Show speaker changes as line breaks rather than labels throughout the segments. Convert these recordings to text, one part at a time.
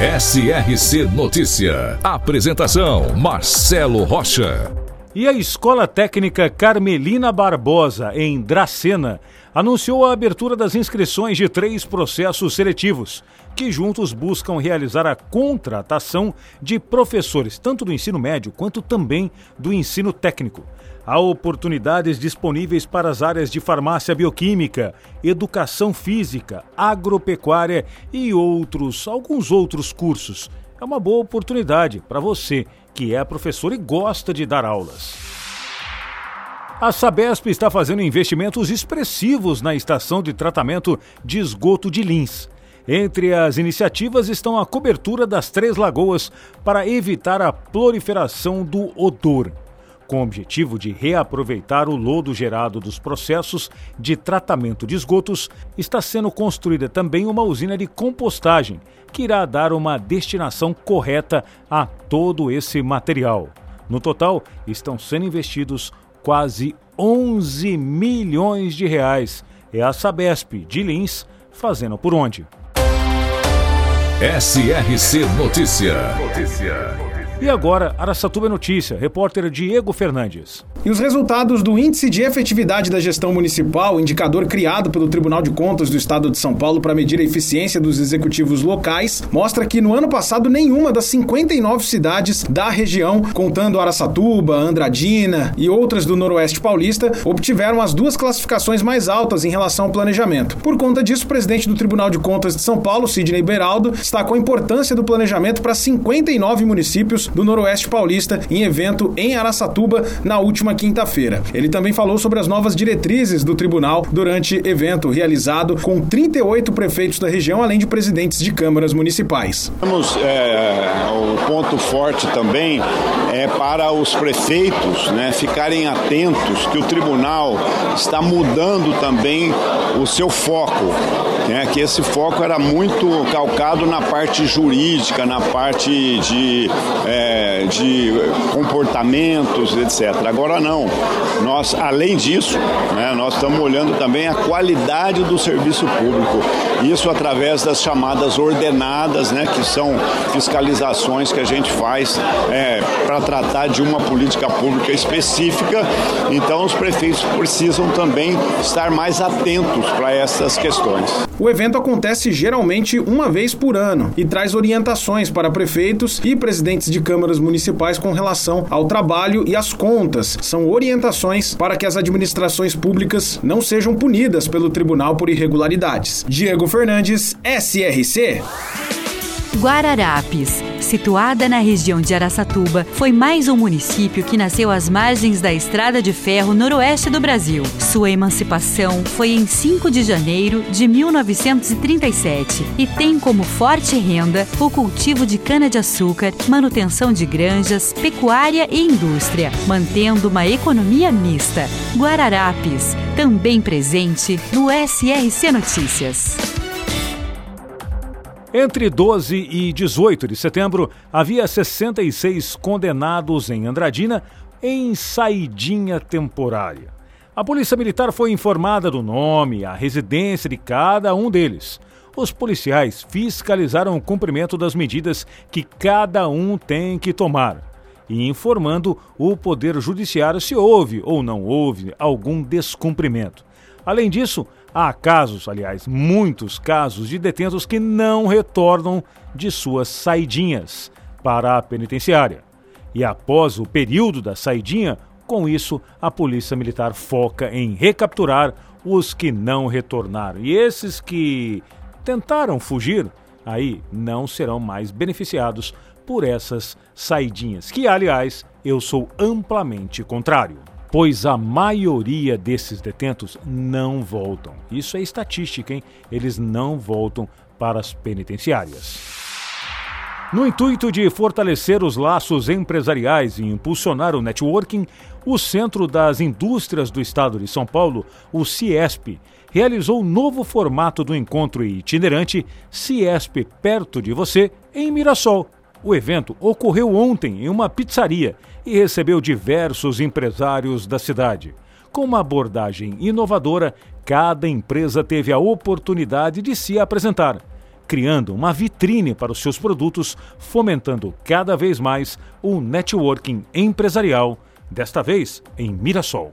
SRC Notícia. Apresentação: Marcelo Rocha.
E a Escola Técnica Carmelina Barbosa, em Dracena, anunciou a abertura das inscrições de três processos seletivos, que juntos buscam realizar a contratação de professores, tanto do ensino médio quanto também do ensino técnico. Há oportunidades disponíveis para as áreas de farmácia bioquímica, educação física, agropecuária e outros, alguns outros cursos. É uma boa oportunidade para você que é professor e gosta de dar aulas. A Sabesp está fazendo investimentos expressivos na estação de tratamento de esgoto de Lins. Entre as iniciativas estão a cobertura das Três Lagoas para evitar a proliferação do odor com o objetivo de reaproveitar o lodo gerado dos processos de tratamento de esgotos, está sendo construída também uma usina de compostagem, que irá dar uma destinação correta a todo esse material. No total, estão sendo investidos quase 11 milhões de reais. É a Sabesp de Lins fazendo por onde?
SRC Notícia. Notícia.
E agora, Araçatuba Notícia, repórter Diego Fernandes.
E os resultados do Índice de Efetividade da Gestão Municipal, indicador criado pelo Tribunal de Contas do Estado de São Paulo para medir a eficiência dos executivos locais, mostra que no ano passado nenhuma das 59 cidades da região, contando Araçatuba, Andradina e outras do Noroeste Paulista, obtiveram as duas classificações mais altas em relação ao planejamento. Por conta disso, o presidente do Tribunal de Contas de São Paulo, Sidney Beraldo, destacou a importância do planejamento para 59 municípios do Noroeste Paulista em evento em Araçatuba na última quinta-feira. Ele também falou sobre as novas diretrizes do tribunal durante evento realizado com 38 prefeitos da região, além de presidentes de câmaras municipais.
Temos é, o ponto forte também é para os prefeitos né, ficarem atentos que o tribunal está mudando também o seu foco, né, que esse foco era muito calcado na parte jurídica, na parte de é, de comportamentos, etc. Agora não. Nós, além disso, né, nós estamos olhando também a qualidade do serviço público. Isso através das chamadas ordenadas, né, que são fiscalizações que a gente faz é, para tratar de uma política pública específica. Então, os prefeitos precisam também estar mais atentos para essas questões.
O evento acontece geralmente uma vez por ano e traz orientações para prefeitos e presidentes de câmaras municipais com relação ao trabalho e às contas. São orientações para que as administrações públicas não sejam punidas pelo tribunal por irregularidades. Diego Fernandes, SRC.
Guararapes, situada na região de Araçatuba, foi mais um município que nasceu às margens da estrada de ferro noroeste do Brasil. Sua emancipação foi em 5 de janeiro de 1937 e tem como forte renda o cultivo de cana-de-açúcar, manutenção de granjas, pecuária e indústria, mantendo uma economia mista. Guararapes, também presente no SRC Notícias.
Entre 12 e 18 de setembro, havia 66 condenados em Andradina em saidinha temporária. A Polícia Militar foi informada do nome, a residência de cada um deles. Os policiais fiscalizaram o cumprimento das medidas que cada um tem que tomar e informando o Poder Judiciário se houve ou não houve algum descumprimento. Além disso, há casos, aliás, muitos casos de detentos que não retornam de suas saidinhas para a penitenciária. E após o período da saidinha, com isso, a Polícia Militar foca em recapturar os que não retornaram. E esses que tentaram fugir, aí não serão mais beneficiados por essas saidinhas, que, aliás, eu sou amplamente contrário pois a maioria desses detentos não voltam. Isso é estatística, hein? Eles não voltam para as penitenciárias. No intuito de fortalecer os laços empresariais e impulsionar o networking, o Centro das Indústrias do Estado de São Paulo, o CIESP, realizou o novo formato do encontro itinerante CIESP Perto de Você, em Mirassol. O evento ocorreu ontem em uma pizzaria e recebeu diversos empresários da cidade. Com uma abordagem inovadora, cada empresa teve a oportunidade de se apresentar criando uma vitrine para os seus produtos, fomentando cada vez mais o networking empresarial, desta vez em Mirassol.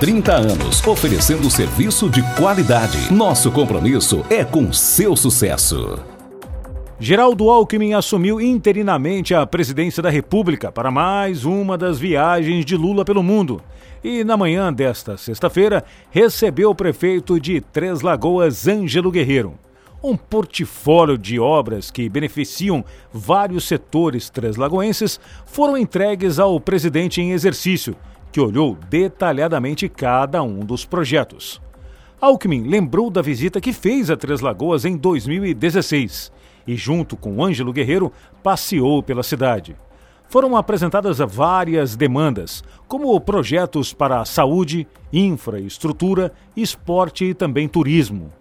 30 anos, oferecendo serviço de qualidade. Nosso compromisso é com seu sucesso.
Geraldo Alckmin assumiu interinamente a presidência da República para mais uma das viagens de Lula pelo mundo. E na manhã desta sexta-feira, recebeu o prefeito de Três Lagoas, Ângelo Guerreiro. Um portfólio de obras que beneficiam vários setores treslagoenses foram entregues ao presidente em exercício, que olhou detalhadamente cada um dos projetos. Alckmin lembrou da visita que fez a Três Lagoas em 2016 e, junto com Ângelo Guerreiro, passeou pela cidade. Foram apresentadas várias demandas, como projetos para saúde, infraestrutura, esporte e também turismo.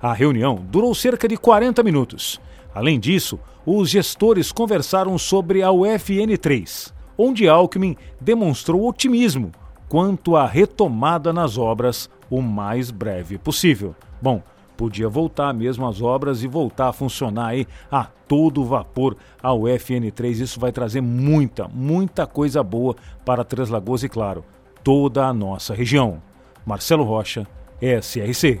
A reunião durou cerca de 40 minutos. Além disso, os gestores conversaram sobre a UFN 3 onde Alckmin demonstrou otimismo quanto à retomada nas obras o mais breve possível. Bom, podia voltar mesmo as obras e voltar a funcionar aí a todo vapor a UFN3. Isso vai trazer muita, muita coisa boa para Três Lagoas e, claro, toda a nossa região. Marcelo Rocha, SRC.